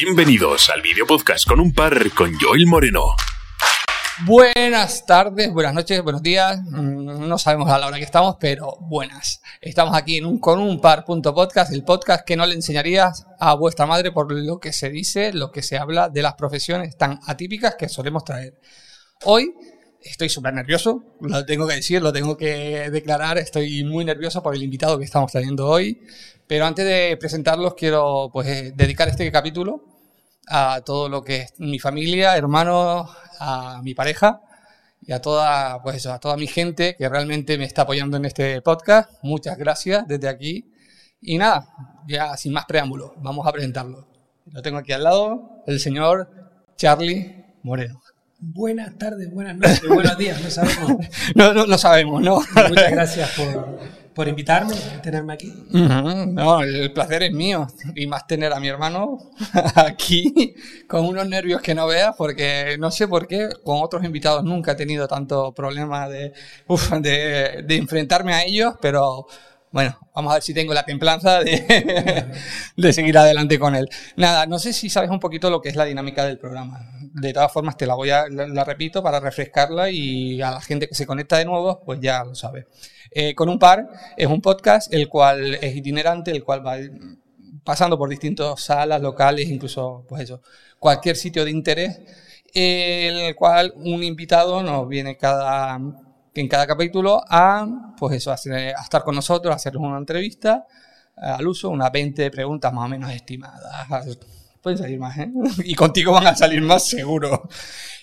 Bienvenidos al video podcast con un par con Joel Moreno. Buenas tardes, buenas noches, buenos días. Mm, No sabemos a la hora que estamos, pero buenas. Estamos aquí en un, con un par punto podcast, el podcast que no le enseñarías a vuestra madre por lo que se dice, lo que se habla de las profesiones tan atípicas que solemos traer. Hoy estoy súper nervioso, lo tengo que decir, lo tengo que declarar. Estoy muy nervioso por el invitado que estamos trayendo hoy. Pero antes de presentarlos, quiero pues, eh, dedicar este capítulo a todo lo que es mi familia, hermanos, a mi pareja y a toda, pues eso, a toda mi gente que realmente me está apoyando en este podcast. Muchas gracias desde aquí. Y nada, ya sin más preámbulos, vamos a presentarlo. Lo tengo aquí al lado, el señor Charlie Moreno. Buenas tardes, buenas noches, buenos días, no sabemos. No, no, no sabemos, ¿no? Muchas gracias por, por invitarme, por tenerme aquí. Ujú, No, el placer es mío. Y más tener a mi hermano aquí con unos nervios que no veas, porque no sé por qué, con otros invitados nunca he tenido tanto problema de, uf, de, de enfrentarme a ellos, pero bueno, vamos a ver si tengo la templanza de, seguir adelante con él. Nada, no sé si sabes un poquito lo que es la dinámica del programa. De todas formas, te la voy a, la, repito para refrescarla y a la gente que se conecta de nuevo, pues ya lo sabe. Eh, con un par es un podcast el cual es itinerante, el cual va pasando por distintas salas, locales, incluso, pues eso, cualquier sitio de interés, el cual un invitado nos viene cada, en cada capítulo a, pues eso, a, estar con nosotros, a hacernos una entrevista al uso, unas 20 preguntas más o menos estimadas. Pueden salir más, ¿eh? Y contigo van a salir más seguro.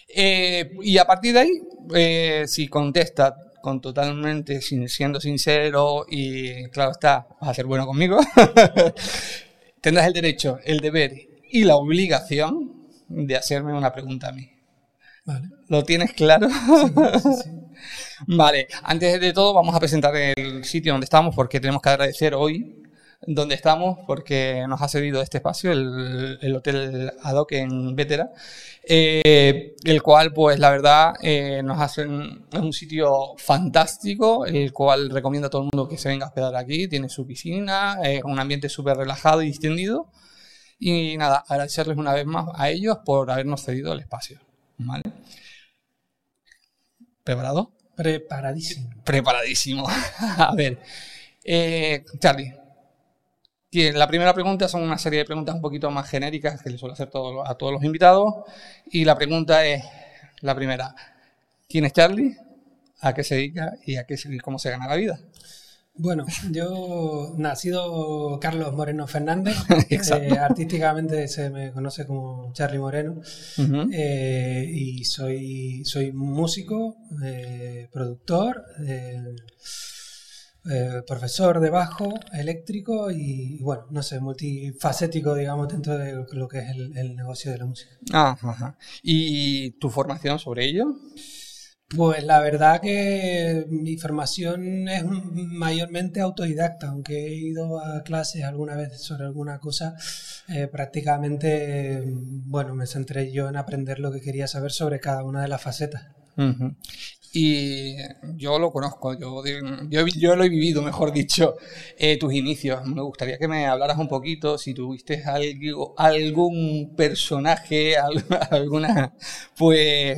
Eh, y a partir de ahí, eh, si contesta con totalmente sin- siendo sincero y claro está, vas a ser bueno conmigo, tendrás el derecho, el deber y la obligación de hacerme una pregunta a mí. Vale. ¿Lo tienes claro? Sí, sí. Vale, antes de todo vamos a presentar el sitio donde estamos porque tenemos que agradecer hoy donde estamos porque nos ha cedido este espacio, el, el Hotel Adoc en Vétera, eh, el cual pues la verdad eh, nos hace un, es un sitio fantástico, el cual recomiendo a todo el mundo que se venga a hospedar aquí, tiene su piscina, eh, un ambiente súper relajado y distendido y nada, agradecerles una vez más a ellos por habernos cedido el espacio. ¿Vale? ¿Preparado? Preparadísimo. Preparadísimo. A ver, eh, Charlie, la primera pregunta son una serie de preguntas un poquito más genéricas que le suelo hacer todo- a todos los invitados. Y la pregunta es la primera. ¿Quién es Charlie? ¿A qué se dedica? ¿Y a qué se- cómo se gana la vida? Bueno, yo nacido Carlos Moreno Fernández, eh, artísticamente se me conoce como Charlie Moreno eh, y soy, soy músico, eh, productor, eh, eh, profesor de bajo eléctrico y, bueno, no sé, multifacético, digamos, dentro de lo que es el, el negocio de la música. Ah, ajá. ¿Y tu formación sobre ello? Pues la verdad que mi formación es mayormente autodidacta, aunque he ido a clases alguna vez sobre alguna cosa, eh, prácticamente, bueno, me centré yo en aprender lo que quería saber sobre cada una de las facetas. Y yo lo conozco, yo, yo, lo he vivido, mejor dicho, eh, tus inicios. Me gustaría que me hablaras un poquito, si tuviste algo, algún personaje, al- alguna, pues,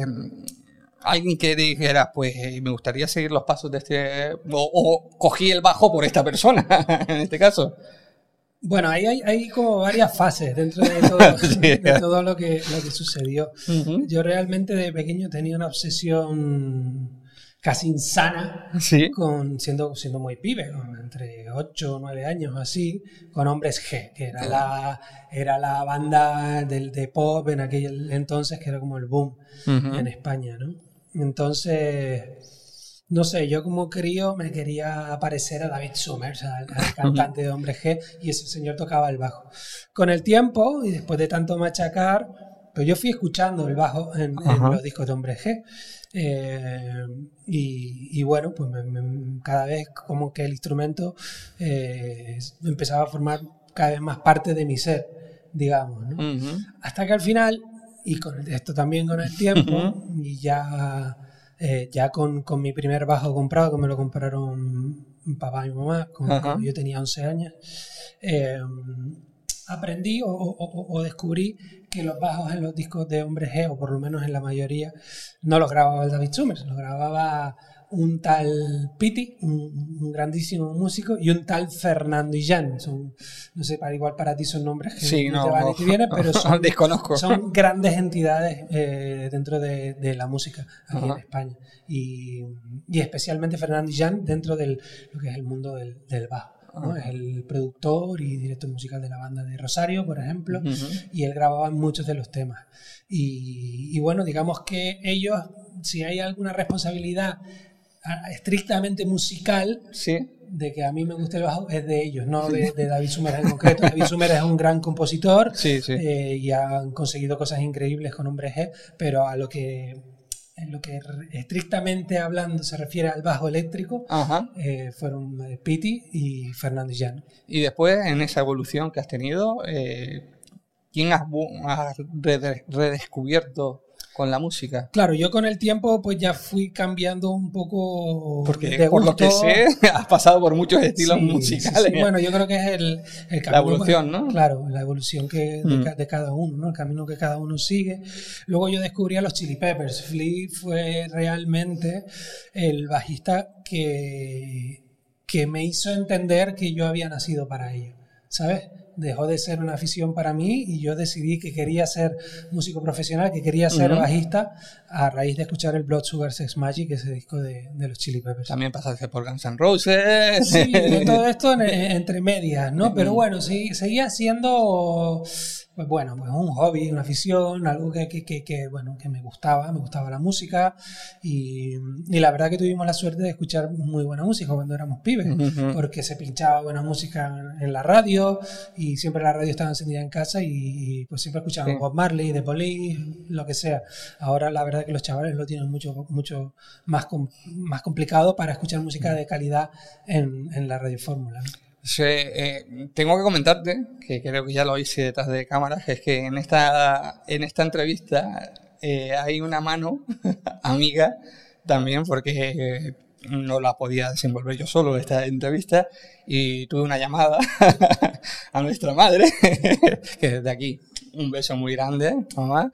alguien que dijera, pues, eh, me gustaría seguir los pasos de este, o, o cogí el bajo por esta persona, en este caso. Bueno, ahí hay, hay como varias fases dentro de todo, Sí. de todo lo, que, lo que sucedió. Ujú. Yo realmente de pequeño tenía una obsesión casi insana Sí. con siendo, siendo muy pibe, con entre 8 o 9 años así, con Hombres G, que era la, era la banda del, de pop en aquel entonces, que era como el boom Ujú. en España, ¿no? Entonces, no sé, yo como crío me quería parecer a David Summers, al, al cantante de Hombres G, y ese señor tocaba el bajo. Con el tiempo, y después de tanto machacar, pues yo fui escuchando el bajo en, en los discos de Hombres G. Eh, y, y bueno, pues me- me- cada vez como que el instrumento eh, empezaba a formar cada vez más parte de mi ser, digamos. Hasta que al final, y con el- esto también con el tiempo, y ya, eh, ya con, con mi primer bajo comprado, que me lo compraron papá y mamá, cuando yo tenía 11 años, eh, aprendí o, descubrí que los bajos en los discos de Hombre G, o por lo menos en la mayoría, no los grababa David Summers, los grababa un tal Piti, un, grandísimo músico, y un tal Fernando Illán. Son, no sé, para igual para ti son nombres que no, te van y vienen, pero son, desconozco. son grandes entidades eh, dentro de, la música aquí en España. Y, especialmente Fernando Illán dentro de lo que es el mundo del, bajo. Es el productor y director musical de la banda de Rosario, por ejemplo, y él grababa muchos de los temas. Y, y bueno, digamos que ellos, si hay alguna responsabilidad estrictamente musical, de que a mí me guste el bajo, es de ellos, no de, David Sumer en concreto. David Sumer es un gran compositor eh, y han conseguido cosas increíbles con Hombre G, pero a lo que en lo que estrictamente hablando se refiere al bajo eléctrico, eh, fueron eh, Piti y Fernando Jan. Y después, en esa evolución que has tenido, ¿quién has, has redescubierto con la música. Claro, yo con el tiempo pues ya fui cambiando un poco Porque de por lo que sé, has pasado por muchos estilos musicales. Bueno, yo creo que es el, el camino. La evolución, ¿no? Claro, la evolución que mm. de, cada uno, ¿no? El camino que cada uno sigue. Luego yo descubrí a los Chili Peppers. Flea fue realmente el bajista que, que me hizo entender que yo había nacido para ello, ¿sabes? Dejó de ser una afición para mí y yo decidí que quería ser músico profesional, que quería ser bajista a raíz de escuchar el Blood Sugar Sex Magic, ese disco de, los Chili Peppers. También pasaste por Guns N' Roses. Sí, todo esto entre medias, ¿no? Pero bueno, sí, seguía siendo pues bueno, pues un hobby, una afición, algo que, que, que, bueno, que me gustaba, me gustaba la música y, y, la verdad que tuvimos la suerte de escuchar muy buena música cuando éramos pibes, porque se pinchaba buena música en, la radio y siempre la radio estaba encendida en casa y, pues siempre escuchábamos Bob Marley, The Police, lo que sea. Ahora la verdad que los chavales lo tienen mucho, mucho más, más complicado para escuchar música de calidad en, en la radio fórmula. Eh, tengo que comentarte, que creo que ya lo hice detrás de cámaras, que es que en esta, en esta entrevista eh, hay una mano amiga también, porque no la podía desenvolver yo solo esta entrevista, y tuve una llamada a nuestra madre, que desde aquí. Un beso muy grande, mamá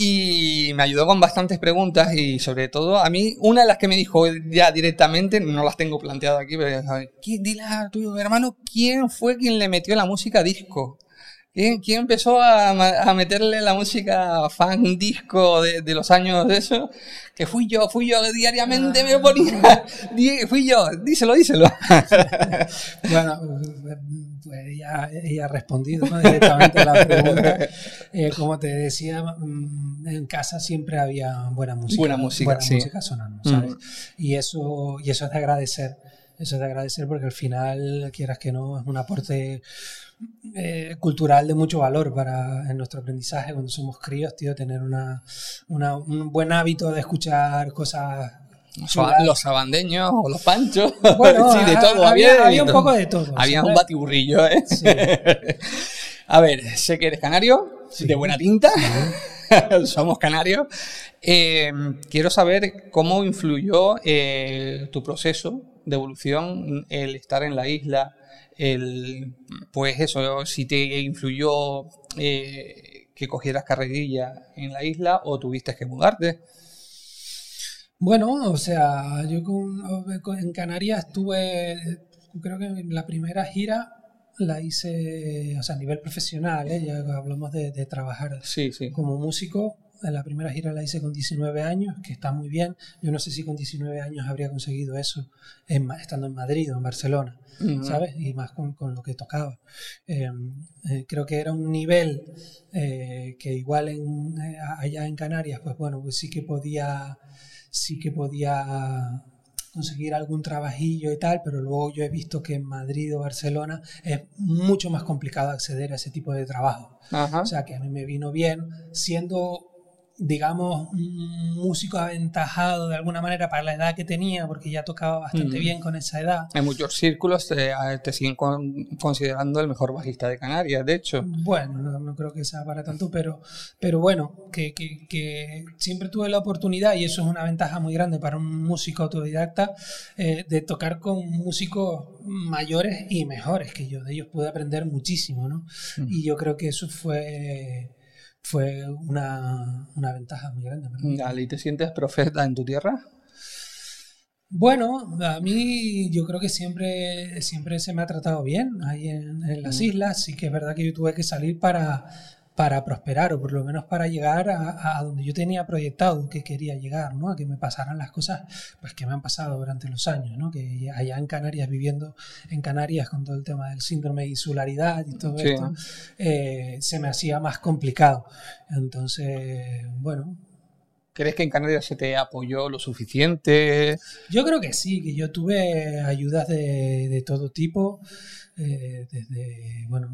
y me ayudó con bastantes preguntas y sobre todo a mí una de las que me dijo ya directamente, no las tengo planteado aquí, pero dile a tu hermano quién fue quien le metió la música disco. ¿Quién, quién empezó a, a, meterle la música fan disco de, de, los años de eso? Que fui yo, fui yo, diariamente me ponía, fui yo, díselo, díselo. bueno, pues ella, ella ha respondido directamente a la pregunta. Eh, como te decía, mm, en casa siempre había buena música. Buena música, buena música sonando, ¿sabes? Y, eso, y eso es de agradecer. Eso es de agradecer porque al final, quieras que no, es un aporte eh, cultural de mucho valor para en nuestro aprendizaje cuando somos críos, tío, tener una, un buen hábito de escuchar cosas los sabandeños o los panchos. Bueno, sí, de todo. Había, había, un poco de todo. Había un batiburrillo, ¿eh? A ver, sé que eres canario, de buena tinta. Somos canarios. Eh, quiero saber cómo influyó eh, tu proceso de evolución, el estar en la isla, el, pues eso, si te influyó eh, que cogieras carrerilla en la isla o tuviste que mudarte. Bueno, o sea, yo en Canarias tuve, creo que la primera gira la hice, o sea, a nivel profesional, ¿eh? ya hablamos de, trabajar como músico. La primera gira la hice con 19 años, que está muy bien. Yo no sé si con 19 años habría conseguido eso estando en Madrid o en Barcelona, ¿sabes? Y más con, lo que tocaba. Em, eh, creo que era un nivel eh, que igual en, allá en Canarias, pues bueno, pues sí que podía sí que podía conseguir algún trabajillo y tal, pero luego yo he visto que en Madrid o Barcelona es mucho más complicado acceder a ese tipo de trabajo. O sea que a mí me vino bien siendo digamos, un músico aventajado de alguna manera para la edad que tenía, porque ya tocaba bastante Mm. bien con esa edad. En muchos círculos te, te siguen con- considerando el mejor bajista de Canarias, de hecho. Bueno, no, no creo que sea para tanto, pero, pero bueno, que, que- que siempre tuve la oportunidad, y eso es una ventaja muy grande para un músico autodidacta, eh, de tocar con músicos mayores y mejores que yo. De ellos pude aprender muchísimo, ¿no? Y yo creo que eso fue, fue una, una ventaja muy grande. Dale, ¿y te sientes profeta en tu tierra? Bueno, a mí yo creo que siempre, siempre se me ha tratado bien ahí en, en las Mm. islas. Sí que es verdad que yo tuve que salir para, para prosperar o por lo menos para llegar a, a donde yo tenía proyectado que quería llegar, ¿no? A que me pasaran las cosas pues que me han pasado durante los años, ¿no? Que allá en Canarias, viviendo en Canarias con todo el tema del síndrome de insularidad y todo Sí. esto, eh, se me hacía más complicado. Entonces, bueno, ¿Crees que en Canarias se te apoyó lo suficiente? Yo creo que sí, que yo tuve ayudas de, de todo tipo, eh, desde, bueno,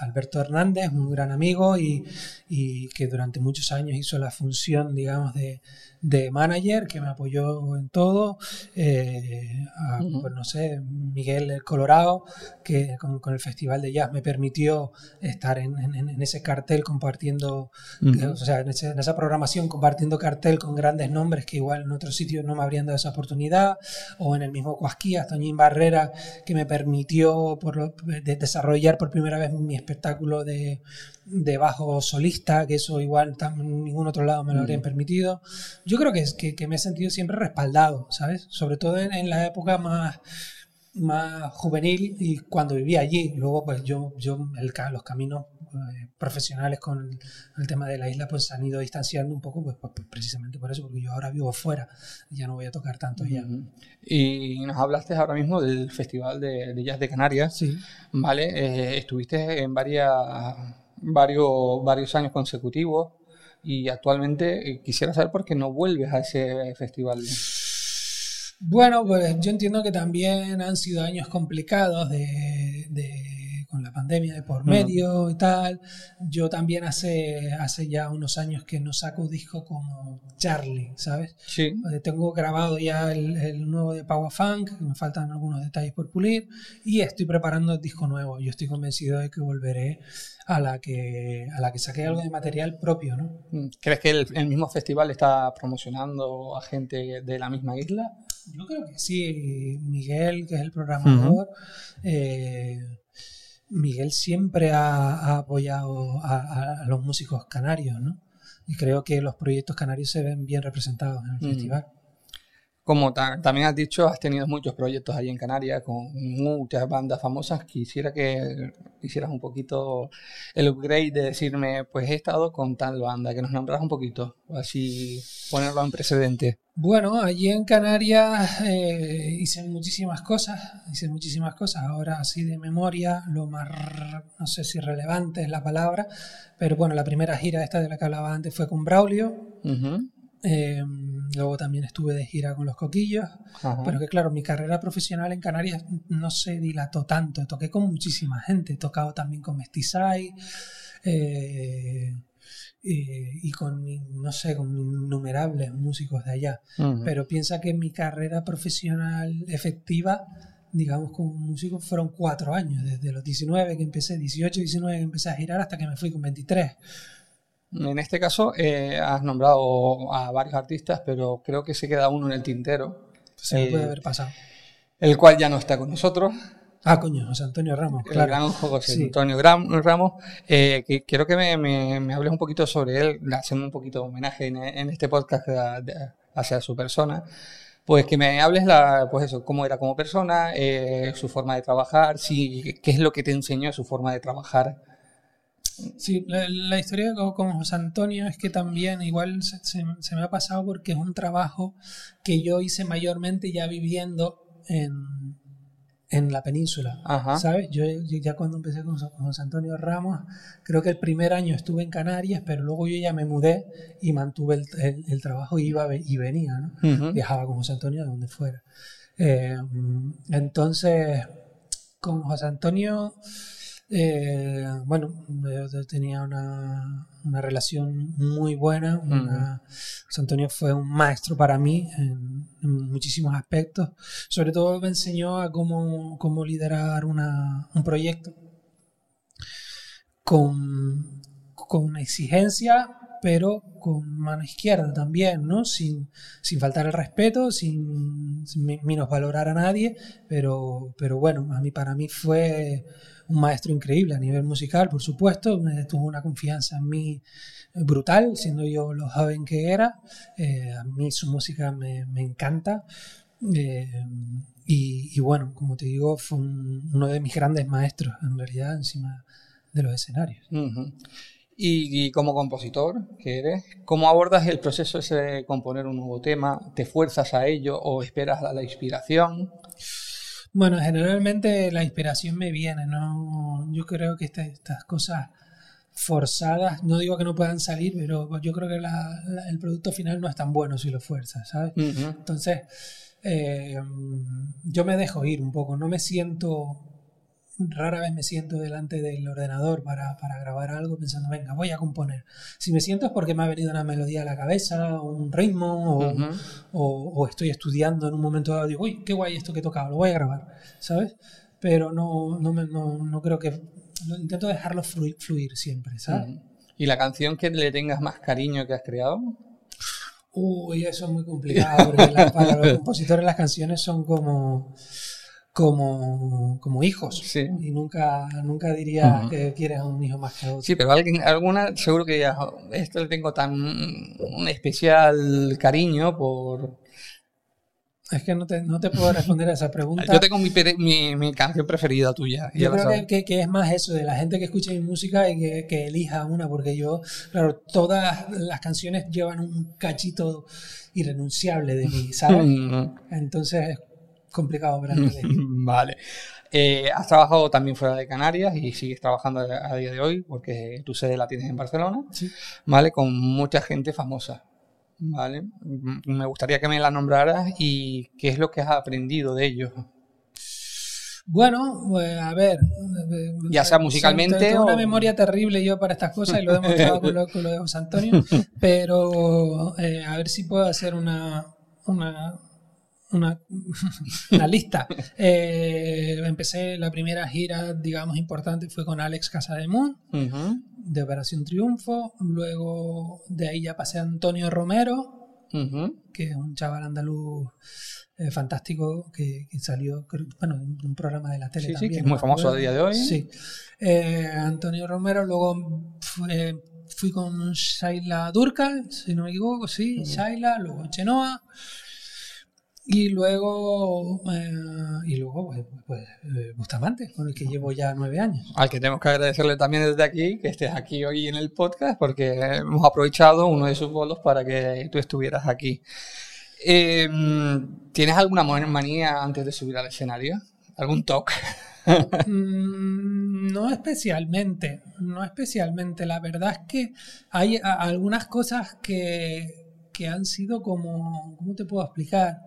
Alberto Hernández, un gran amigo y, y que durante muchos años hizo la función, digamos, de, de manager, que me apoyó en todo, eh, a, Ujú. pues no sé, Miguel el Colorado, que con, con el Festival de Jazz me permitió estar en, en- en ese cartel compartiendo Ujú. o sea, en, ese- en esa programación compartiendo cartel con grandes nombres que igual en otros sitios no me habrían dado esa oportunidad, o en el mismo Cuasquías, Toñín Barrera, que me permitió por lo- de- desarrollar por primera vez mi espectáculo de, de bajo solista, que eso igual en ningún otro lado me lo habrían Ujú. permitido. Yo creo que, es, que, que me he sentido siempre respaldado, ¿sabes? Sobre todo en, en la época más más juvenil y cuando vivía allí. Luego, pues yo, yo el, los caminos eh, profesionales con el, el tema de la isla pues se han ido distanciando un poco, pues, pues, pues, precisamente por eso, porque yo ahora vivo fuera y ya no voy a tocar tanto ya. Y nos hablaste ahora mismo del Festival de, de Jazz de Canarias, Sí. ¿vale? Eh, estuviste en varias, varios, varios años consecutivos y actualmente eh, quisiera saber por qué no vuelves a ese festival. Bueno, pues yo entiendo que también han sido años complicados de, de- con la pandemia de por medio y tal. Yo también hace, hace ya unos años que no saco disco como Charlie, ¿sabes? Sí. Eh, Tengo grabado ya el, el nuevo de Power Funk, me faltan algunos detalles por pulir, y estoy preparando el disco nuevo. Yo estoy convencido de que volveré a la que, a la que saqué algo de material propio, ¿no? ¿Crees que el, el mismo festival está promocionando a gente de la misma isla? Yo creo que sí, Miguel, que es el programador, eh, Miguel siempre ha, ha apoyado a, los músicos canarios, ¿no? Y creo que los proyectos canarios se ven bien representados en el festival. Como ta- también has dicho, has tenido muchos proyectos ahí en Canarias con muchas bandas famosas. Quisiera que hicieras un poquito el upgrade de decirme, pues he estado con tal banda, que nos nombraras un poquito, o así ponerlo en precedente. Bueno, allí en Canarias eh, hice muchísimas cosas, hice muchísimas cosas. Ahora así de memoria, lo más, no sé si relevante es la palabra, pero bueno, la primera gira esta de la que hablaba antes fue con Braulio. Ujú. eh, luego también estuve de gira con Los Coquillos. Ajá. Pero que claro, mi carrera profesional en Canarias no se dilató tanto. Toqué con muchísima gente. He tocado también con Mestizai. eh, eh, y con, no sé, con innumerables músicos de allá. Pero piensa que mi carrera profesional efectiva, digamos, como músico, fueron cuatro años, desde los 19 que empecé, 18, 19 que empecé a girar hasta que me fui con 23. En este caso, eh, has nombrado a varios artistas, pero creo que se queda uno en el tintero, Se me Eh, puede haber pasado. el cual ya no está con nosotros. Ah, coño, José Antonio Ramos, el claro. gran José Sí. Antonio Ramos, eh, que quiero que me, me- me hables un poquito sobre él, haciendo un poquito de homenaje en, en este podcast a- de- hacia su persona. Pues que me hables la, pues eso, cómo era como persona, eh, su forma de trabajar, si, qué es lo que te enseñó su forma de trabajar. Sí, la, la historia con, con José Antonio es que también igual se, se- se me ha pasado porque es un trabajo que yo hice mayormente ya viviendo en, en la península. Ajá. ¿Sabes? Yo, yo ya cuando empecé con, con José Antonio Ramos, creo que el primer año estuve en Canarias, pero luego yo ya me mudé y mantuve el, el- el trabajo y iba y venía, ¿no? Ujú. viajaba con José Antonio a donde fuera. Eh, entonces, con José Antonio Eh, bueno, yo tenía una, una relación muy buena. una- José Antonio fue un maestro para mí en, en muchísimos aspectos. Sobre todo me enseñó a cómo, cómo liderar una- un proyecto con, con una exigencia, pero con mano izquierda también, ¿no? Sin, sin faltar el respeto, sin, sin mi- minusvalorar a nadie, pero, pero bueno, a mí, para mí fue un maestro increíble a nivel musical, por supuesto, me tuvo una confianza en mí brutal, siendo yo lo joven que era, Eh, a mí su música me, me encanta. Eh, y, y bueno, como te digo, fue un- uno de mis grandes maestros en realidad encima de los escenarios. Ujú. Y, y como compositor que eres, ¿cómo abordas el proceso ese de componer un nuevo tema? ¿Te fuerzas a ello o esperas a la inspiración? Bueno, generalmente la inspiración me viene, ¿no? Yo creo que esta- estas cosas forzadas, no digo que no puedan salir, pero yo creo que la- la- el producto final no es tan bueno si lo fuerzas, ¿sabes? Entonces, eh, yo me dejo ir un poco, no me siento, rara vez me siento delante del ordenador para, para grabar algo pensando, venga, voy a componer. Si me siento es porque me ha venido una melodía a la cabeza, o un ritmo, o, o, o estoy estudiando en un momento dado, digo, uy, qué guay esto que he tocado, lo voy a grabar, ¿sabes? Pero no, no, me- no, no creo que... Intento dejarlo fluir, fluir siempre, ¿sabes? ¿Y la canción que le tengas más cariño que has creado? Uy, eso es muy complicado, porque para los compositores las canciones son como, como, como hijos. Sí. Y nunca, nunca diría Ujú. que quieres a un hijo más que a otro. Sí, pero alguien, alguna seguro que ya, "Oh, esto le tengo tan un especial cariño por... Es que no te, no te puedo responder a esa pregunta. Yo tengo mi, mi, mi canción preferida tuya. ya Yo creo que, que- que es más eso, de la gente que escucha mi música y que, que elija una, porque yo, claro, todas las canciones llevan un cachito irrenunciable de mí, ¿sabes? Entonces es complicado para. Vale. Eh, has trabajado también fuera de Canarias y sigues trabajando a día de hoy porque tu sede la tienes en Barcelona, Sí. ¿vale? Con mucha gente famosa, ¿vale? M- Me gustaría que me la nombraras y qué es lo que has aprendido de ellos. Bueno, pues, a ver. Ya sea musicalmente Tengo una memoria terrible yo para estas cosas y lo he demostrado con lo, con lo de José Antonio. Pero eh, a ver si puedo hacer una. una una, una lista. Eh, empecé la primera gira, digamos, importante fue con Alex Casademun Ujú, de Operación Triunfo. Luego de ahí ya pasé a Antonio Romero, que es un chaval andaluz eh, fantástico que, que salió, creo- bueno, en un programa de la tele Sí, sí, también. que es muy famoso a día de hoy. Sí. Eh, Antonio Romero, luego fui con Shaila Durkal, si no me equivoco, sí, Shaila, luego Chenoa. Y luego, eh, y luego pues, pues, eh, Bustamante, con el que llevo ya nueve años. Al que tenemos que agradecerle también desde aquí que estés aquí hoy en el podcast porque hemos aprovechado uno de sus bolos para que tú estuvieras aquí. Eh, ¿Tienes alguna manía antes de subir al escenario? ¿Algún toque? Mm, No especialmente, no especialmente. La verdad es que hay algunas cosas que, que han sido como, ¿cómo te puedo explicar?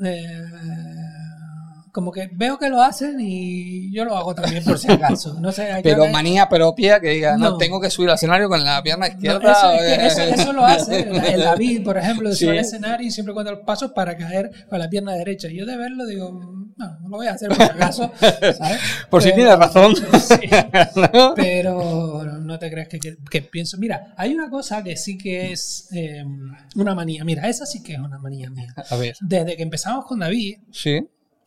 Eh, como que veo que lo hacen y yo lo hago también por si acaso. No sé, hay que Pero ver- manía propia que diga, no. No. tengo que subir al escenario con la pierna No, izquierda. eso, es que eso, eso lo hace el David, por ejemplo, sube al escenario y siempre cuenta los pasos para caer con la pierna derecha. Y yo de verlo digo, no, no lo voy a hacer por si acaso, ¿sabes? Por si tienes razón. Pero no te creas que, que- que pienso. Mira, hay una cosa que sí que es eh, una manía. Mira, esa sí que es una manía mía. A ver. Desde que empezamos con David, Sí.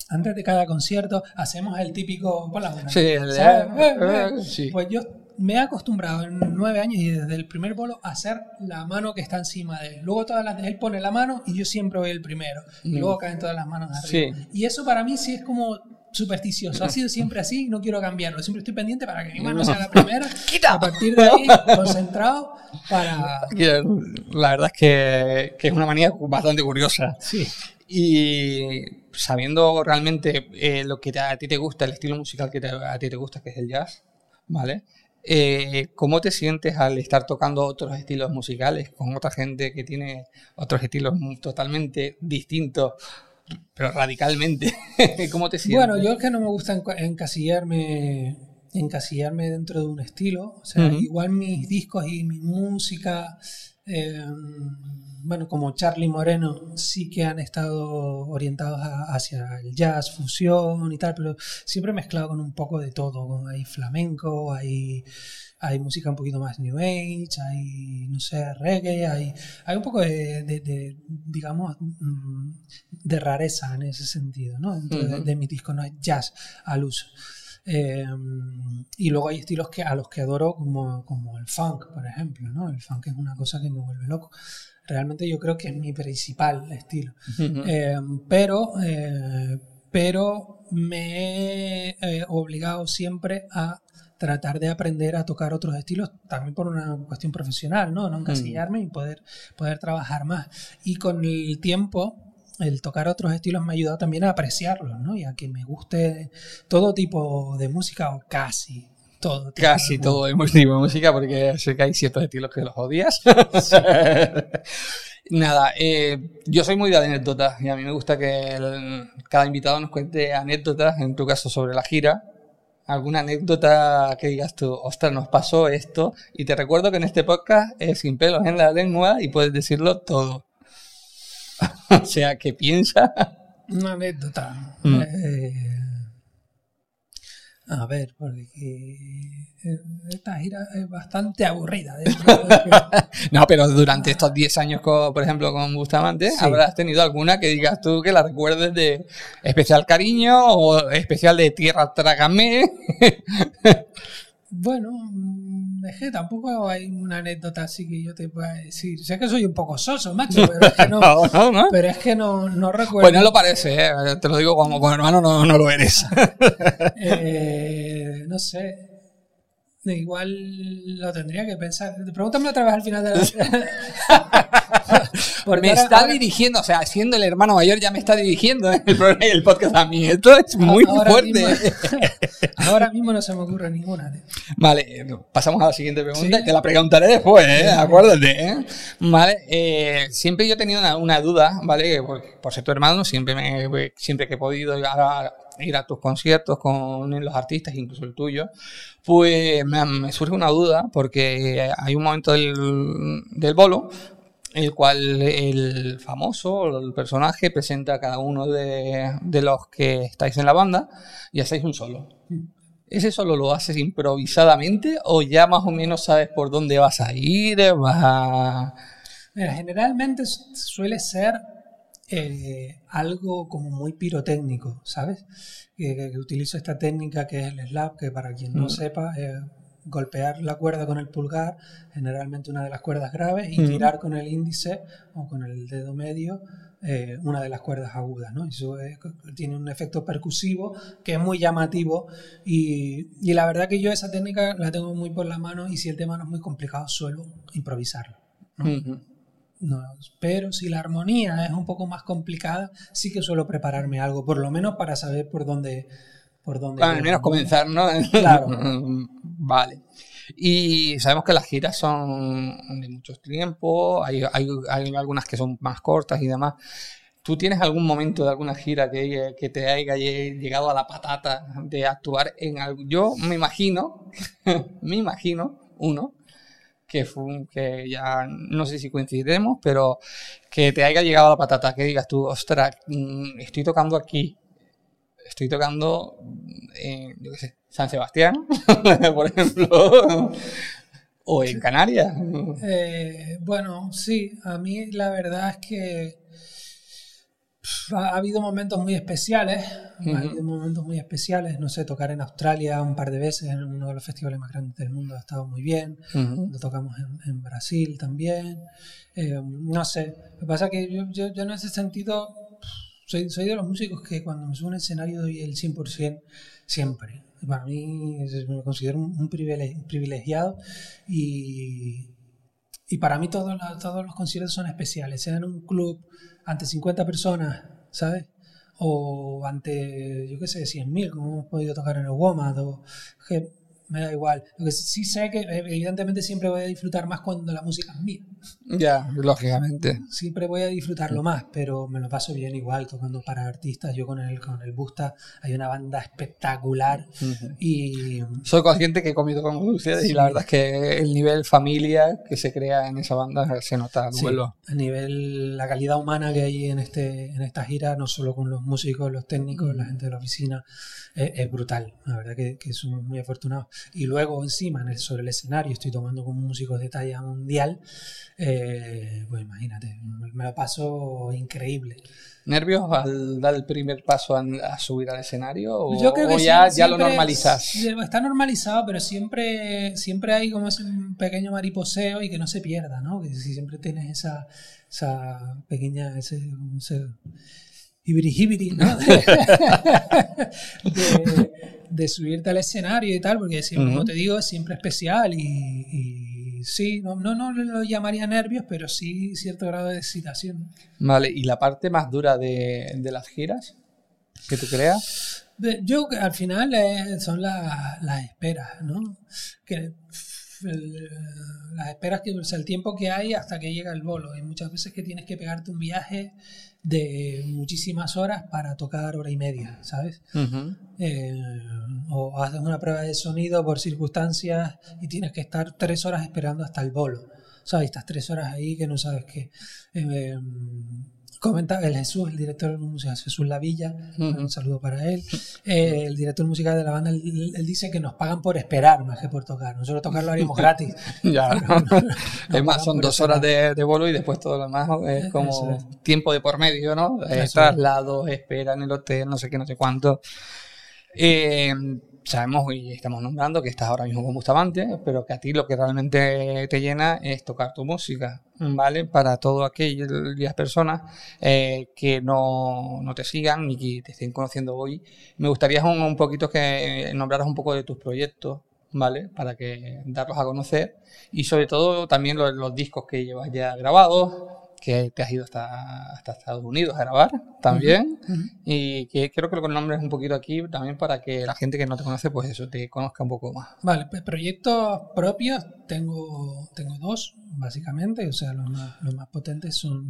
Antes de cada concierto, hacemos el típico. Mano. Sí, el ¿sabes? Eh, eh, eh. sí. Pues yo me he acostumbrado en nueve años y desde el primer bolo a hacer la mano que está encima de él. Luego todas las, él pone la mano y yo siempre voy el primero. Y Mm. luego caen todas las manos arriba. Sí. Y eso para mí sí es como supersticioso. Ha sido siempre así y no quiero cambiarlo. Siempre estoy pendiente para que mi mano sea la primera. A partir de ahí, concentrado para... La verdad es que, que es una manía bastante curiosa. Sí. Y sabiendo realmente eh, lo que a ti te gusta, el estilo musical que te- a ti te gusta, que es el jazz, ¿vale? Eh, ¿Cómo te sientes al estar tocando otros estilos musicales con otra gente que tiene otros estilos totalmente distintos, pero radicalmente? ¿Cómo te sientes? Bueno, yo es que no me gusta enca- encasillarme encasillarme dentro de un estilo. O sea, igual mis discos y mi música, eh, bueno, como Charlie Moreno, sí que han estado orientados hacia el jazz, fusión y tal, pero siempre mezclado con un poco de todo. Hay flamenco, hay hay música un poquito más New Age, hay, no sé, reggae, hay, hay un poco de, digamos, mm, de rareza en ese sentido, ¿no? Dentro de, mi disco no hay jazz al uso. Em, y luego hay estilos que, a los que adoro como, como el funk, por ejemplo, ¿no? El funk es una cosa que me vuelve loco. Realmente yo creo que es mi principal estilo. Em, pero, eh, pero me he eh, obligado siempre a tratar de aprender a tocar otros estilos, también por una cuestión profesional, ¿no? No encasillarme y poder, poder trabajar más. Y con el tiempo, el tocar otros estilos me ha ayudado también a apreciarlos, ¿no? Y a que me guste todo tipo de música o casi todo. Casi todo tipo de música, porque sé que hay ciertos estilos que los odias. Nada, eh, yo soy muy de anécdotas y a mí me gusta que cada invitado nos cuente anécdotas, en tu caso sobre la gira, alguna anécdota que digas tú, ostras, nos pasó esto. Y te recuerdo que en este podcast es sin pelos en la lengua y puedes decirlo todo. o sea, que piensa. Una anécdota. Mm. Eh, a ver, porque eh, esta gira es bastante aburrida. no, pero durante estos 10 años, por ejemplo, con Bustamante, ¿habrás tenido alguna que digas tú que la recuerdes de especial cariño o especial de tierra trágame? bueno, es que tampoco hay una anécdota así que yo te pueda decir. Sé que soy un poco soso, macho, pero es que no, Pero es que no, no recuerdo. Pues no lo parece, ¿eh? te lo digo como, con hermano, no, no lo eres. eh, no sé. Igual lo tendría que pensar. Pregúntame otra vez al final de la. me está dirigiendo, o sea, siendo el hermano mayor ya me está dirigiendo el, el podcast a mí. Esto es muy fuerte. ahora mismo no se me ocurre ninguna. Vale, pasamos a la siguiente pregunta. Te la preguntaré después, ¿eh? acuérdate. ¿eh? Vale, eh, siempre yo he tenido una, duda, ¿vale? Por, por, ser tu hermano, siempre, me, siempre que he podido ir a, ir a tus conciertos con los artistas, incluso el tuyo, pues me, surge una duda porque hay un momento del, del bolo el cual el famoso, el personaje, presenta a cada uno de, los que estáis en la banda y hacéis un solo. ¿Ese solo lo haces improvisadamente o ya más o menos sabes por dónde vas a ir? Vas generalmente suele ser eh, algo como muy pirotécnico, ¿sabes? Que, utilizo esta técnica que es el slap, que para quien no mm. sepa, eh, golpear la cuerda con el pulgar, generalmente una de las cuerdas graves, y tirar con el índice o con el dedo medio eh, una de las cuerdas agudas. ¿no? Eso tiene un efecto percusivo que es muy llamativo y, y, la verdad que yo esa técnica la tengo muy por la mano y si el tema no es muy complicado suelo improvisarlo. ¿no? Pero si la armonía es un poco más complicada, sí que suelo prepararme algo, por lo menos para saber por dónde, por donde... al menos comenzar, ¿no? Claro. vale. Y sabemos que las giras son de mucho tiempo, hay, hay, hay, algunas que son más cortas y demás. ¿Tú tienes algún momento de alguna gira que, que te haya llegado a la patata de actuar en algo? Yo me imagino, me imagino, uno, que, fue, que ya no sé si coincidiremos, pero que te haya llegado la patata, que digas tú, ostras, mm, estoy tocando aquí, estoy tocando en, yo qué sé, San Sebastián, por ejemplo, o en Canarias. Eh, bueno, sí, a mí la verdad es que ha, habido momentos muy especiales, ha habido momentos muy especiales, no sé, tocar en Australia un par de veces en uno de los festivales más grandes del mundo ha estado muy bien, lo tocamos en, Brasil también, eh, no sé, lo que pasa es que yo, yo, yo en ese sentido soy, soy de los músicos que cuando me subo a un escenario doy el 100% siempre. Para mí me considero un, privilegiado y, y para mí todos los, todos los conciertos son especiales, sea en un club ante 50 personas, ¿sabes? O ante, yo qué sé, 100.000, como hemos podido tocar en el WOMAD. O, me da igual. Lo que sí sé que eh, evidentemente siempre voy a disfrutar más cuando la música es mía. Ya, lógicamente. Siempre voy a disfrutarlo más, pero me lo paso bien igual tocando para artistas. Yo con el, con el Busta hay una banda espectacular y... Soy consciente que he comido con ustedes y la verdad es que el nivel familia que se crea en esa banda se nota sí, a nivel, la calidad humana que hay en, este, en esta gira, no solo con los músicos, los técnicos, la gente de la oficina, es, brutal. La verdad que, que somos muy afortunados. Y luego encima, en el, sobre el escenario, estoy tomando con músicos de talla mundial. Eh, pues imagínate, me lo paso increíble. ¿Nervios al dar el primer paso a, subir al escenario? ¿O, Yo creo que ya, ya lo normalizas? Está normalizado, pero siempre, siempre hay como ese pequeño mariposeo y que no se pierda, ¿no? Que si siempre tienes esa, esa pequeña, ese, ese hibiri ¿no? de, de, subirte al escenario y tal, porque como te digo, es siempre especial y, sí, no, no, no, lo llamaría nervios, pero sí cierto grado de excitación. Vale, ¿y la parte más dura de, de las giras que tú creas? Yo al final eh, son las esperas, ¿no? Que las esperas que o el tiempo que hay hasta que llega el bolo. Hay muchas veces que tienes que pegarte un viaje de muchísimas horas para tocar hora y media, ¿sabes? Eh, o haces una prueba de sonido por circunstancias y tienes que estar tres horas esperando hasta el bolo. ¿Sabes? Estás tres horas ahí que no sabes qué. Eh, comenta el Jesús, el director musical, Jesús Lavilla, un saludo para él. Eh, el director musical de la banda, él, dice que nos pagan por esperar más que por tocar. Nosotros tocar lo haríamos gratis. ya. es más, son dos horas de, de, bolo y después todo lo demás es como tiempo de por medio, ¿no? Eh, traslados, espera en el hotel, no sé qué, no sé cuánto. Eh, sabemos y estamos nombrando que estás ahora mismo con Bustamante, pero que a ti lo que realmente te llena es tocar tu música, ¿vale? Para todas aquellas personas eh, que no, no, te sigan y que te estén conociendo hoy, me gustaría un, un poquito que nombraras un poco de tus proyectos, ¿vale? Para que darlos a conocer y sobre todo también los, los discos que llevas ya grabados, que te has ido hasta, hasta Estados Unidos a grabar también. Y que quiero que lo nombres un poquito aquí también para que la gente que no te conoce, pues eso, te conozca un poco más. Vale, pues proyectos propios tengo, tengo dos, básicamente. O sea, los más, los más potentes son,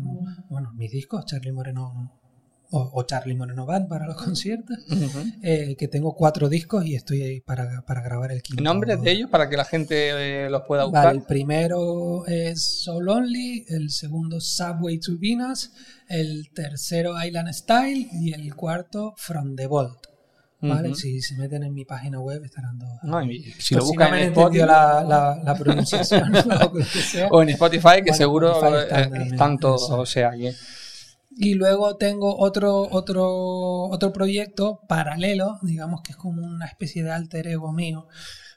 bueno, mis discos, Charlie Moreno o, Charlie Moreno Band para los conciertos, eh, que tengo cuatro discos y estoy ahí para, para grabar el quinto. ¿Nombres de ellos para que la gente eh, los pueda buscar? el primero es Soul Only, el segundo Subway to Venus, el tercero Island Style y el cuarto From the Vault. ¿Vale? Si se meten en mi página web estarán todos. No, si lo buscan en Spotify, la, la, pronunciación o, en Spotify, que seguro están, todos. O sea, que y luego tengo otro, otro, otro proyecto paralelo, digamos que es como una especie de alter ego mío,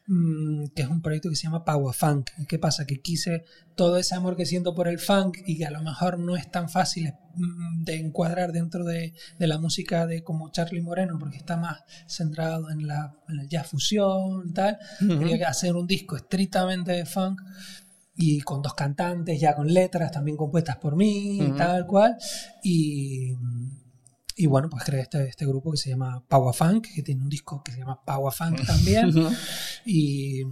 mm, que es un proyecto que se llama Power Funk. ¿Qué pasa? Que quise todo ese amor que siento por el funk y que a lo mejor no es tan fácil mm, de encuadrar dentro de, la música de como Charlie Moreno, porque está más centrado en la, en jazz fusión y tal. Quería que hacer un disco estrictamente de funk y con dos cantantes ya con letras también compuestas por mí y tal cual. Y, y bueno, pues creé este, este grupo que se llama Power Funk, que tiene un disco que se llama Power Funk también. y,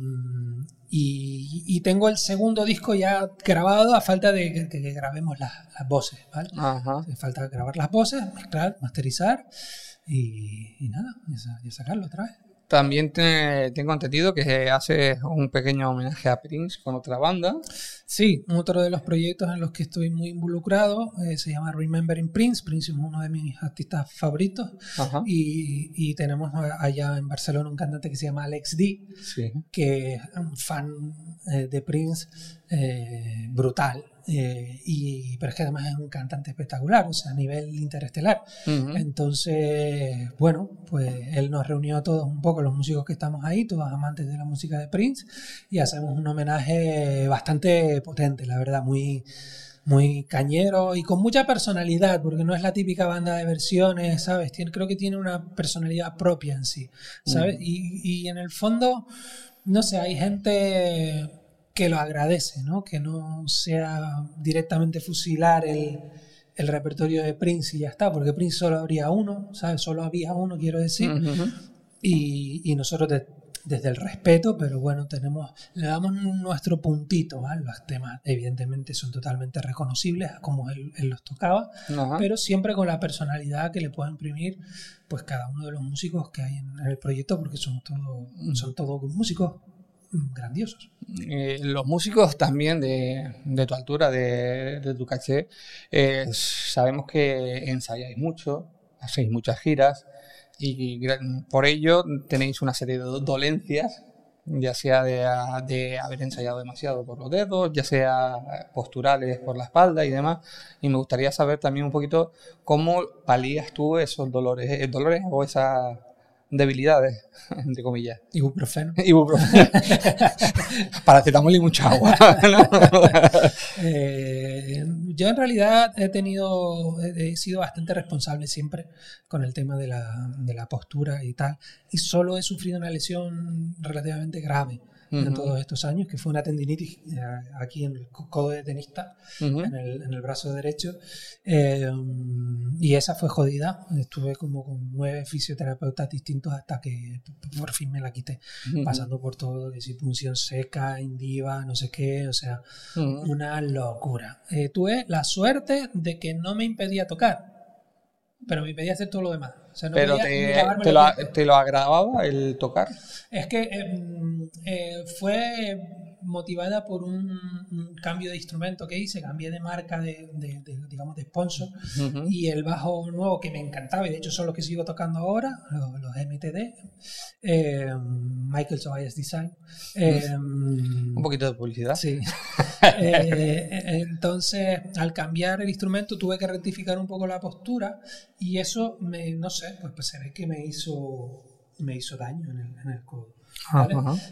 y, y, tengo el segundo disco ya grabado a falta de que, grabemos las, las voces, ¿vale? Falta grabar las voces, mezclar, masterizar y, y nada, y sacarlo otra vez. También tengo entendido que hace un pequeño homenaje a Prince con otra banda. Sí, otro de los proyectos en los que estoy muy involucrado eh, se llama Remembering Prince. Prince es uno de mis artistas favoritos. Y, y, tenemos allá en Barcelona un cantante que se llama Alex D, que es un fan eh, de Prince eh, brutal. Eh, y, pero es que además es un cantante espectacular, o sea, a nivel interestelar. Entonces, bueno, pues él nos reunió a todos un poco, los músicos que estamos ahí, todos amantes de la música de Prince, y hacemos un homenaje bastante potente, la verdad, muy, muy cañero y con mucha personalidad, porque no es la típica banda de versiones, ¿sabes? Tiene, creo que tiene una personalidad propia en sí, ¿sabes? y, y en el fondo, no sé, hay gente que lo agradece, ¿no? Que no sea directamente fusilar el, el, repertorio de Prince y ya está, porque Prince solo habría uno, ¿sabes? Solo había uno, quiero decir. y, y, nosotros desde el respeto, pero bueno, tenemos, le damos nuestro puntito, ¿vale? Los temas evidentemente son totalmente reconocibles como él, los tocaba, pero siempre con la personalidad que le pueda imprimir pues cada uno de los músicos que hay en, el proyecto, porque son todos son todos músicos grandiosos. Eh, los músicos también de, tu altura, de, tu caché, eh, sabemos que ensayáis mucho, hacéis muchas giras y por ello tenéis una serie de dolencias, ya sea de, haber ensayado demasiado por los dedos, ya sea posturales por la espalda y demás. Y me gustaría saber también un poquito cómo palías tú esos dolores, eh, dolores o esa debilidades, entre comillas. Ibuprofeno. Ibuprofeno. Paracetamol y mucha agua. Eh, yo en realidad he tenido, he sido bastante responsable siempre con el tema de la, de la postura y tal, y solo he sufrido una lesión relativamente grave en todos estos años, que fue una tendinitis eh, aquí en el codo de tenista, en, el, en, el, brazo derecho. Eh, y esa fue jodida. Estuve como con nueve fisioterapeutas distintos hasta que por fin me la quité, pasando por todo, que si punción seca, indiva, no sé qué, o sea, una locura. Eh, tuve la suerte de que no me impedía tocar, pero me impedía hacer todo lo demás. Pero te, lo, te, lo, agravaba el tocar. Es que em, eh, fue motivada por un, cambio de instrumento que hice, cambié de marca de, digamos, de sponsor y el bajo nuevo que me encantaba y de hecho son los que sigo tocando ahora, los, MTD, eh, Michael Tobias Design. un poquito de publicidad. Sí. Eh, entonces, al cambiar el instrumento tuve que rectificar un poco la postura y eso, me, no sé, pues, pues se ve que me hizo, me hizo daño en el, en el codo.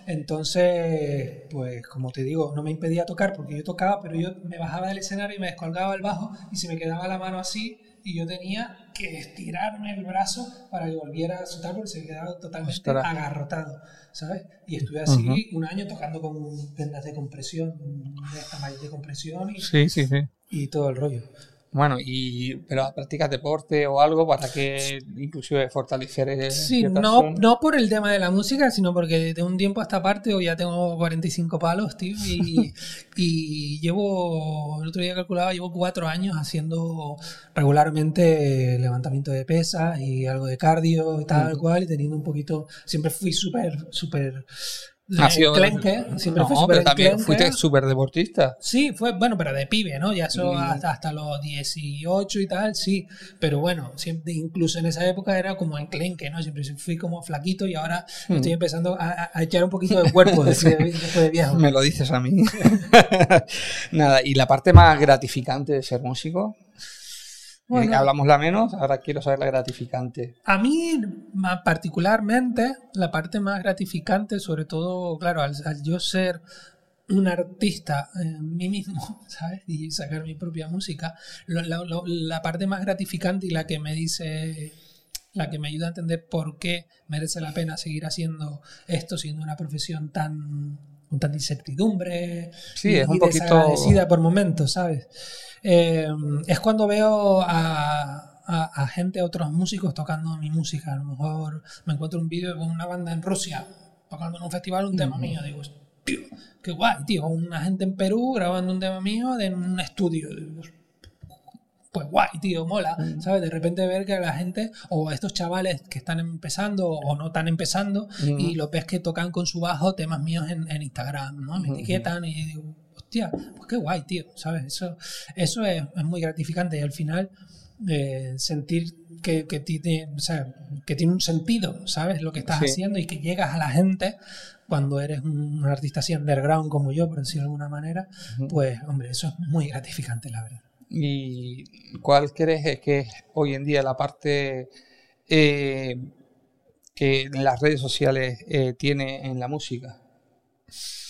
Entonces, pues como te digo, no me impedía tocar porque yo tocaba, pero yo me bajaba del escenario y me descolgaba el bajo y se me quedaba la mano así y yo tenía que estirarme el brazo para que volviera a soltar porque se quedaba totalmente agarrotado, ¿sabes? Y estuve así un año tocando con vendas de compresión, de de compresión y, sí, sí, sí. y todo el rollo. Bueno, y pero practicas deporte o algo para que inclusive fortalecer Sí, no, no por el tema de la música, sino porque de un tiempo a esta parte hoy ya tengo 45 palos, tío, y, y llevo, el otro día calculaba, llevo cuatro años haciendo regularmente levantamiento de pesas y algo de cardio y tal cual, y teniendo un poquito, siempre fui súper, súper ha sido siempre fue pero también fuiste súper deportista. Sí, fue, bueno, pero de pibe, ¿no? Ya eso hasta, hasta los 18 y tal, sí. Pero bueno, siempre, incluso en esa época era como enclenque, ¿no? Siempre fui como flaquito y ahora hmm. estoy empezando a, echar un poquito de cuerpo después de viejo. Me lo dices a mí. Nada, y la parte más gratificante de ser músico. Bueno, hablamos la menos, ahora quiero saber la gratificante. A mí, particularmente, la parte más gratificante, sobre todo, claro, al, yo ser un artista en mí mismo, ¿sabes? Y sacar mi propia música, la parte más gratificante y la que me dice, la que me ayuda a entender por qué merece la pena seguir haciendo esto siendo una profesión tan con tanta incertidumbre sí, y, es un poquito por momentos, ¿sabes? Eh, es cuando veo a, a, gente, a otros músicos tocando mi música. A lo mejor me encuentro un vídeo con una banda en Rusia tocando en un festival un tema mío. Digo, tío, qué guay, tío. Una gente en Perú grabando un tema mío en un estudio. pues guay, tío, mola, mm. ¿sabes? De repente ver que la gente, o estos chavales que están empezando o no están empezando, y los ves que tocan con su bajo temas míos en, Instagram, ¿no? Me etiquetan y digo, hostia, pues qué guay, tío, ¿sabes? Eso, eso es, muy gratificante y al final eh, sentir que, tiene, o sea, que tiene un sentido, ¿sabes? Lo que estás haciendo y que llegas a la gente cuando eres un artista así underground como yo, por decirlo de alguna manera, pues, hombre, eso es muy gratificante, la verdad. ¿Y cuál crees que es hoy en día la parte eh, que las redes sociales eh, tiene en la música?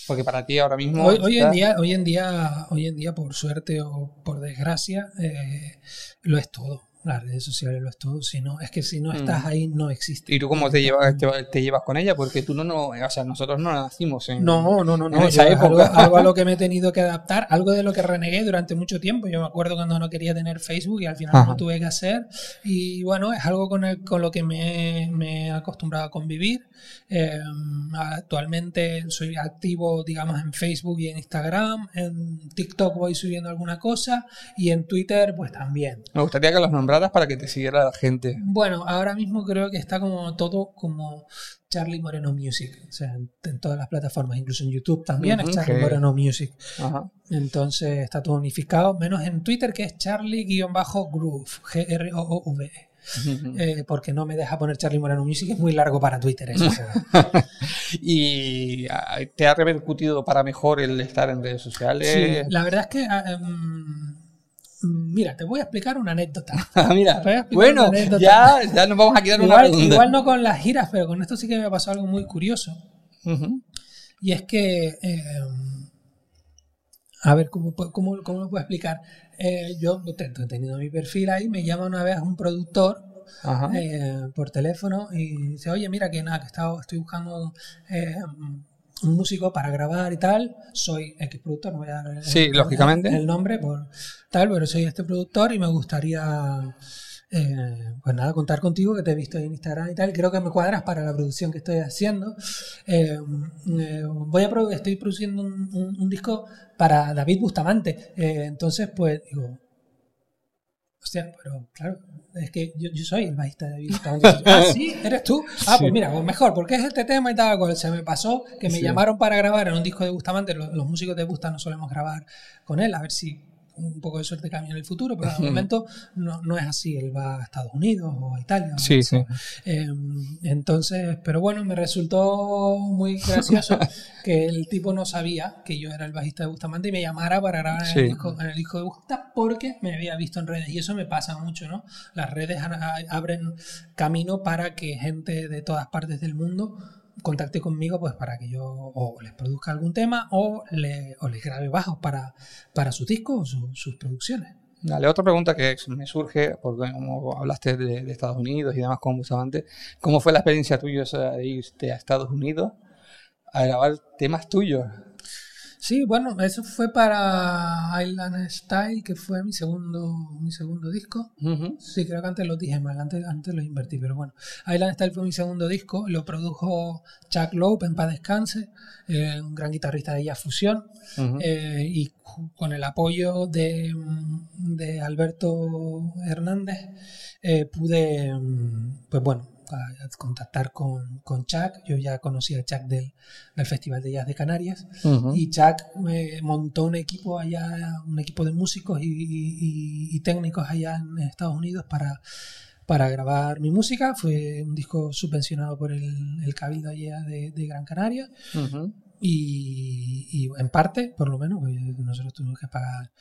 Porque para ti ahora mismo. Hoy, en día, hoy en día, hoy en día, por suerte o por desgracia, eh, lo es todo. Las redes sociales lo es todo. Si no, es que si no estás Mm. ahí, no existe. ¿Y tú cómo te llevas, te, te llevas con ella? Porque tú no, no, o sea, nosotros no nacimos en... No, no, no, en no. esa yo algo, época. algo a lo que me he tenido que adaptar, algo de lo que renegué durante mucho tiempo. Yo me acuerdo cuando no quería tener Facebook y al final Ajá. lo tuve que hacer. Y bueno, es algo con, el- con lo que me, me he acostumbrado a convivir. Eh, actualmente soy activo, digamos, en Facebook y en Instagram. En TikTok voy subiendo alguna cosa y en Twitter, pues también. Me gustaría que los nombraras para que te siguiera la gente. Bueno, ahora mismo creo que está como todo como Charlie Moreno Music, o sea, en, en todas las plataformas, incluso en YouTube también es Charlie que- Moreno Music. Ajá. Entonces está todo unificado, menos en Twitter que es Charlie-Groove, G-R-O-O-V. Eh, porque no me deja poner Charlie Moreno Music, es muy largo para Twitter eso. ¿Y ah, te ha repercutido para mejor el estar en redes Sí, sociales? la verdad es que, ah, em, mira, te voy a explicar una anécdota. Ah, Mira, bueno, anécdota. ya, ya nos vamos a quitar una pregunta. igual no con las giras, pero con esto sí que me pasó algo muy curioso. Y es que, eh, a ver, ¿cómo, cómo, cómo lo puedo explicar? Eh, yo he tenido mi perfil ahí, me llama una vez un productor eh, por teléfono y dice, oye, mira que nada, que estaba, estoy buscando eh, un músico para grabar y tal. Soy X productor, no voy a dar el, Sí, el- lógicamente. el nombre por tal, pero soy este productor y me gustaría... eh, pues nada, contar contigo que te he visto en Instagram y tal. Creo que me cuadras para la producción que estoy haciendo. Eh, eh, voy a estoy produciendo un, un- un disco para David Bustamante. Entonces, pues digo, hostia, pero claro, es que yo, yo soy el bajista de David Bustamante. ah, sí, eres tú. Ah, Sí. pues mira, pues mejor, porque es este tema y tal. cual. Se me pasó que me Sí. llamaron para grabar en un disco de Bustamante. Los, los músicos de Bustamante no solemos grabar con él, a ver si un poco de suerte cambia en el futuro, pero de momento no, no es así. Él va a Estados Unidos o a Italia. o Sí, sí. eh, entonces, pero bueno, me resultó muy gracioso que el tipo no sabía que yo era el bajista de Bustamante y me llamara para grabar en, el, disco, en el disco de Bustamante porque me había visto en redes. Y eso me pasa mucho, ¿no? Las redes abren camino para que gente de todas partes del mundo contacte conmigo pues para que yo o les produzca algún tema o, le, les grabe bajos para, para sus discos o su- sus producciones. Dale, otra pregunta que me surge, porque como hablaste de, Estados Unidos y demás como Bustamante, ¿cómo fue la experiencia tuya de irte a Estados Unidos a grabar temas tuyos? Sí, bueno, eso fue para Island Style, que fue mi segundo, mi segundo disco. Sí, creo que antes lo dije mal, antes, antes lo invertí, pero bueno. Island Style fue mi segundo disco, lo produjo Chuck Lope en paz descanse, eh, un gran guitarrista de jazz fusión, eh, y con el apoyo de, de Alberto Hernández eh, pude, mm, pues bueno, a- a contactar con, con Chuck. Yo ya conocía a Chuck del, del Festival de Jazz de Canarias. Y Chuck eh, montó un equipo allá, un equipo de músicos y, y- y- y técnicos allá en Estados Unidos para, para grabar mi música. Fue un disco subvencionado por el, el Cabildo allá de, de Gran Canaria. Y, y en parte, por lo menos, pues, nosotros tuvimos que pagar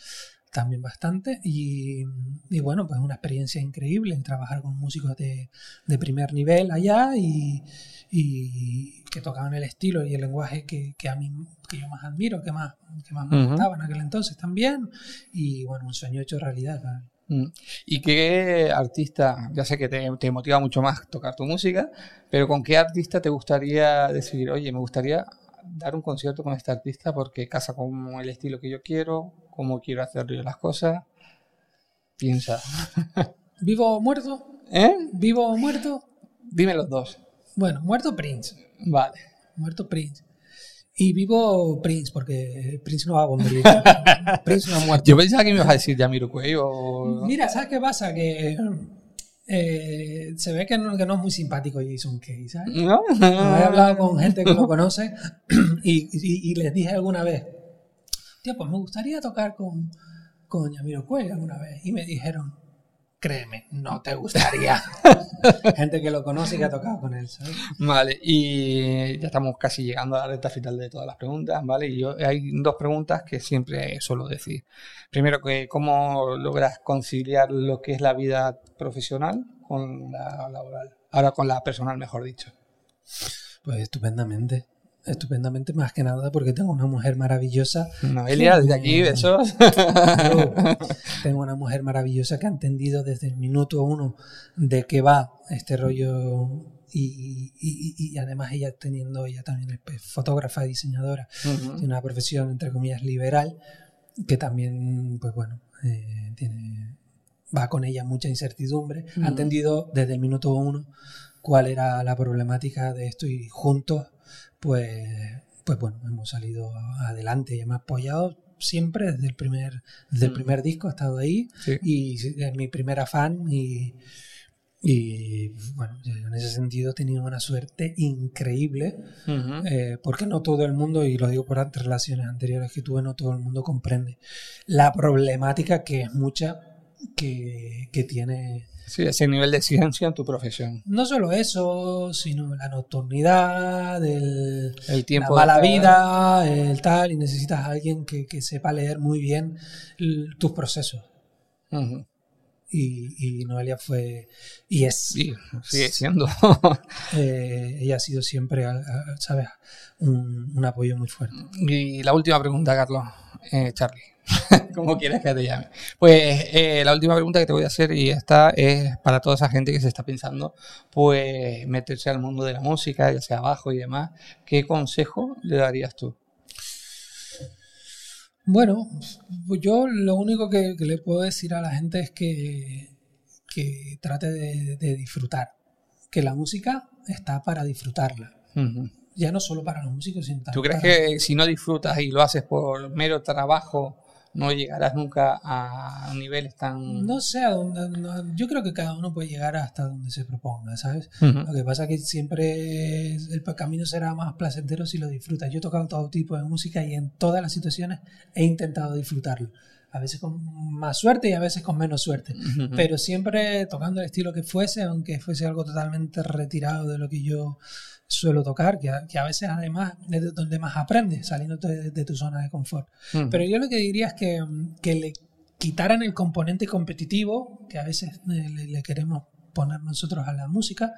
también bastante. Y, y bueno, pues una experiencia increíble trabajar con músicos de, de primer nivel allá y, y que tocaban el estilo y el lenguaje que, que a mí que yo más admiro, que más, que más me Ujú. gustaba en aquel entonces también. Y bueno, un sueño hecho realidad. Mm. ¿Y qué artista, ya sé que te, te motiva mucho más tocar tu música, pero con qué artista te gustaría decir, oye, me gustaría dar un concierto con este artista porque casa con el estilo que yo quiero, cómo quiero hacer yo las cosas? Piensa. ¿Vivo o muerto? ¿Eh? ¿Vivo o muerto? Dime los dos. Bueno, muerto Prince. Vale. Muerto Prince. Y vivo Prince, porque Prince no va a morir. Prince no ha muerto. Yo pensaba que me ibas a decir Jamiroquai o... Mira, ¿sabes qué pasa? Que eh, se ve que no, que no es muy simpático Jason Kay, ¿sabes? ¿No? He hablado con gente que lo conoce y, y- y les dije alguna vez, tío, pues me gustaría tocar con, con Jamiroquai alguna vez. Y me dijeron, créeme, no te gustaría. gente que lo conoce y que ha tocado con él, ¿sabes? Vale, y ya estamos casi llegando a la recta final de todas las preguntas, ¿vale? Y yo, hay dos preguntas que siempre suelo decir. Primero, que ¿cómo logras conciliar lo que es la vida profesional con la laboral? Ahora con la personal, mejor dicho. Pues estupendamente. Estupendamente, más que nada porque tengo una mujer maravillosa. Noelia, desde aquí, besos. tengo una mujer maravillosa que ha entendido desde el minuto uno de qué va este rollo y, y, y, además ella teniendo ella también es fotógrafa y diseñadora, tiene una profesión entre comillas liberal que también, pues bueno, eh, tiene, va con ella mucha incertidumbre. Ha entendido desde el minuto uno cuál era la problemática de esto y juntos, pues, pues bueno, hemos salido adelante y hemos apoyado siempre desde el primer, desde el primer disco, ha estado ahí y es mi primera fan y y bueno, en ese sentido he tenido una suerte increíble, eh, porque no todo el mundo, y lo digo por relaciones anteriores que tuve, no todo el mundo comprende la problemática que es mucha que, que tiene. Sí, ese nivel de exigencia en tu profesión. No solo eso, sino la nocturnidad, el, el tiempo la mala vida, el tal, y necesitas a alguien que, que sepa leer muy bien tus procesos. Y, Noelia fue y es. Sí, sigue siendo. Eh, ella ha sido siempre sabes un, apoyo muy fuerte. Y la última pregunta Carlos eh, Charlie como quieres que te llame. Pues eh, la última pregunta que te voy a hacer y esta es para toda esa gente que se está pensando pues meterse al mundo de la música ya sea abajo y demás qué consejo le darías tú bueno, pues yo lo único que, le puedo decir a la gente es que, que trate de, disfrutar, que la música está para disfrutarla. Ya no solo para los músicos, sino también ¿Tú crees que si no disfrutas y lo haces por mero trabajo, no llegarás nunca a niveles tan... No sé, a dónde, yo creo que cada uno puede llegar hasta donde se proponga, ¿sabes? Lo que pasa es que siempre el camino será más placentero si lo disfrutas. Yo he tocado todo tipo de música y en todas las situaciones he intentado disfrutarlo. A veces con más suerte y a veces con menos suerte. Pero siempre tocando el estilo que fuese, aunque fuese algo totalmente retirado de lo que yo suelo tocar, que a, que a, veces además es donde más aprendes, saliendo de, tu zona de confort. Pero yo lo que diría es que, que, le quitaran el componente competitivo, que a veces eh, le, queremos poner nosotros a la música,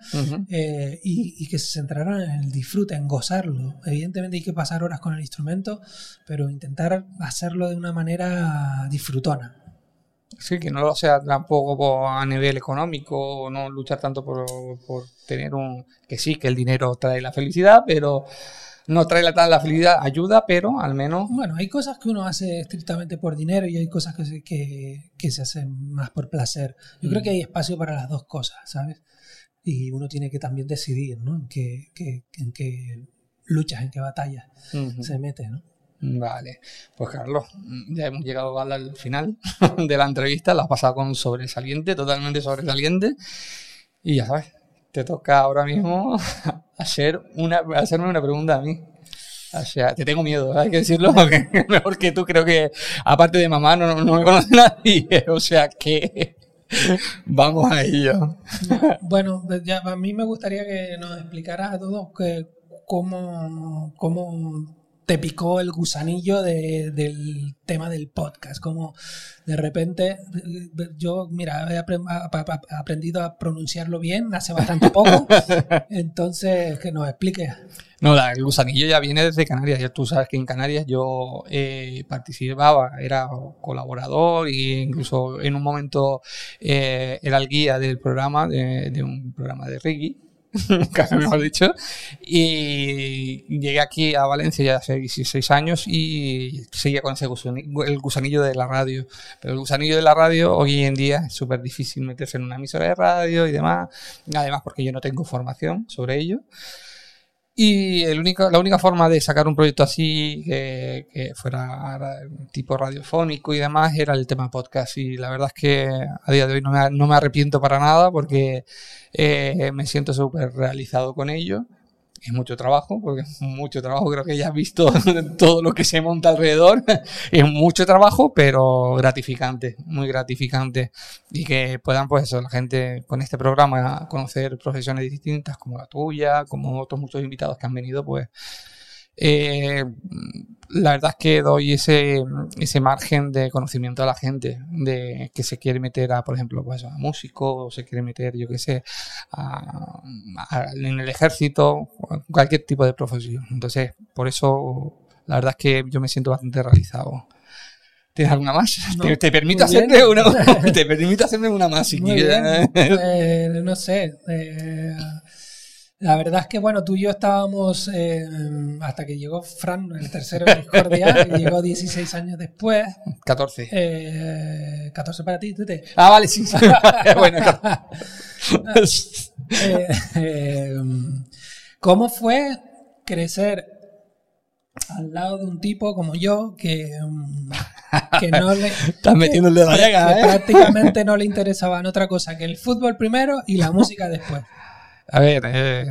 eh, y, y, que se centraran en el disfrute, en gozarlo. Evidentemente hay que pasar horas con el instrumento, pero intentar hacerlo de una manera disfrutona. Sí, que no lo sea tampoco a nivel económico, no luchar tanto por, por, tener un... que sí, que el dinero trae la felicidad, pero no trae la, la felicidad, ayuda, pero al menos... Bueno, hay cosas que uno hace estrictamente por dinero y hay cosas que se, que, que se hacen más por placer. Yo creo mm. que hay espacio para las dos cosas, ¿sabes? Y uno tiene que también decidir, ¿no? En qué, en qué luchas, en qué batallas se mete, ¿no? Vale, pues Carlos, ya hemos llegado al final de la entrevista, la has pasado con sobresaliente, totalmente sobresaliente, y ya sabes, te toca ahora mismo hacer una, hacerme una pregunta a mí. O sea, te tengo miedo, hay que decirlo, porque mejor que tú creo que, aparte de mamá, no, no me conoce nadie, o sea que vamos a ello. Bueno, ya, a mí me gustaría que nos explicaras a todos que, cómo, cómo te picó el gusanillo del tema del podcast. Como de repente, yo, mira, he aprendido a pronunciarlo bien hace bastante poco. entonces, que nos explique. No, el gusanillo ya viene desde Canarias. Ya tú sabes que en Canarias yo eh, participaba, era colaborador e incluso en un momento eh, era el guía del programa, de, de un programa de reggae casi mejor dicho. Y llegué aquí a Valencia ya hace 16 años y seguía con ese gusanillo, el gusanillo de la radio. Pero el gusanillo de la radio hoy en día es súper difícil meterse en una emisora de radio y demás. Además porque yo no tengo formación sobre ello. Y el único, la única forma de sacar un proyecto así, que, fuera tipo radiofónico y demás, era el tema podcast. Y la verdad es que a día de hoy no me, no me arrepiento para nada porque eh, me siento súper realizado con ello es mucho trabajo, porque es mucho trabajo, creo que ya has visto todo lo que se monta alrededor, es mucho trabajo, pero gratificante, muy gratificante, y que puedan, pues eso, la gente con este programa conocer profesiones distintas como la tuya, como otros muchos invitados que han venido, pues eh, la verdad es que doy ese, ese margen de conocimiento a la gente, de que se quiere meter a, por ejemplo, pues, a músico, o se quiere meter, yo qué sé, a- a- en el ejército, cualquier tipo de profesión. Entonces, por eso, la verdad es que yo me siento bastante realizado. ¿Tienes alguna más? No. te, te permito hacerme una, te permito hacerme una más si quieres. Eh, no sé. eh, la verdad es que, bueno, tú y yo estábamos eh, hasta que llegó Fran, el tercero en Discordia, que llegó 16 años después. 14. Eh, 14 para ti, Tete. Ah, vale, sí. sí. bueno, Eh, ¿Cómo fue crecer al lado de un tipo como yo que, que no le. Estás metiendo el dedo en la llaga, ¿eh? prácticamente no le interesaban otra cosa que el fútbol primero y la música después. A ver, eh,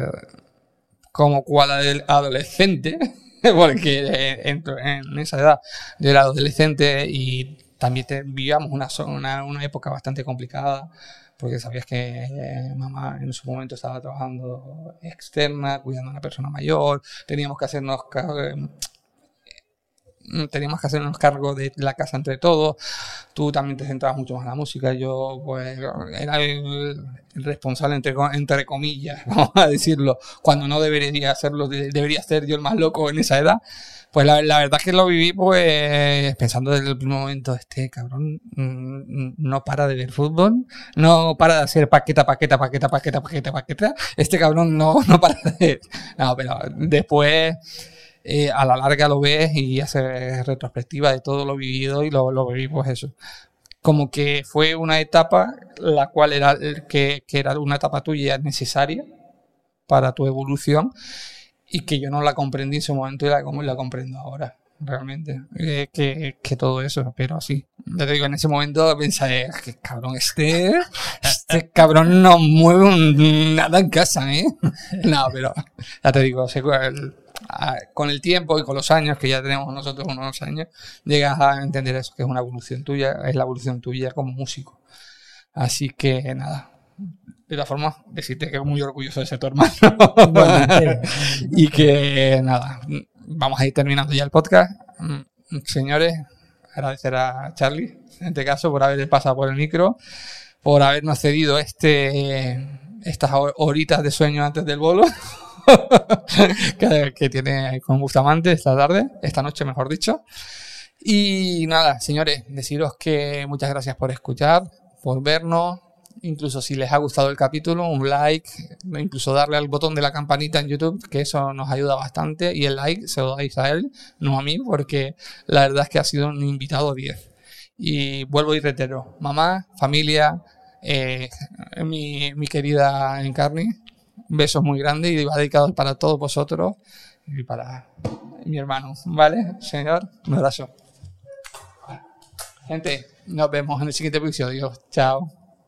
como cual adolescente, porque eh, en, en esa edad era adolescente y también vivíamos una, una, una época bastante complicada, porque sabías que eh, mamá en su momento estaba trabajando externa, cuidando a una persona mayor, teníamos que hacernos teníamos que hacernos cargo de la casa entre todos. Tú también te centrabas mucho más en la música. Yo, pues, era el, el responsable, entre, entre comillas, vamos a decirlo, cuando no debería hacerlo, de- debería ser yo el más loco en esa edad. Pues la, la verdad es que lo viví, pues, pensando desde el primer momento, este cabrón mm, no para de ver fútbol, no para de hacer paqueta, paqueta, paqueta, paqueta, paqueta, paqueta. Este cabrón no, no para de... No, pero después eh, a la larga lo ves y haces retrospectiva de todo lo vivido y lo, lo viví, pues eso. Como que fue una etapa la cual era que, que era una etapa tuya necesaria para tu evolución y que yo no la comprendí en su momento y la, como la comprendo ahora, realmente. Eh, que, que todo eso, pero sí. Ya te digo, en ese momento pensé, que cabrón, este, este cabrón no mueve un- nada en casa, ¿eh? No, pero ya te digo, a- con el tiempo y con los años, que ya tenemos nosotros unos años, llegas a entender eso, que es una evolución tuya, es la evolución tuya como músico. Así que nada. De todas formas, decirte que muy orgulloso de ser tu hermano. Igualmente. y que nada, vamos a ir terminando ya el podcast. Señores, agradecer a Charlie, en este caso, por haber pasado por el micro, por habernos cedido este, estas ho- horitas de sueño antes del bolo. que, que tiene con Bustamante esta tarde, esta noche mejor dicho. Y nada, señores, deciros que muchas gracias por escuchar, por vernos. Incluso si les ha gustado el capítulo, un like, incluso darle al botón de la campanita en YouTube, que eso nos ayuda bastante. Y el like se lo dais a él, no a mí, porque la verdad es que ha sido un invitado 10. Y vuelvo y reitero, mamá, familia, eh, mi, mi querida Encarni, besos muy grandes y va dedicado para todos vosotros y para mi hermano. ¿Vale, señor? Un abrazo. Gente, nos vemos en el siguiente episodio. Chao.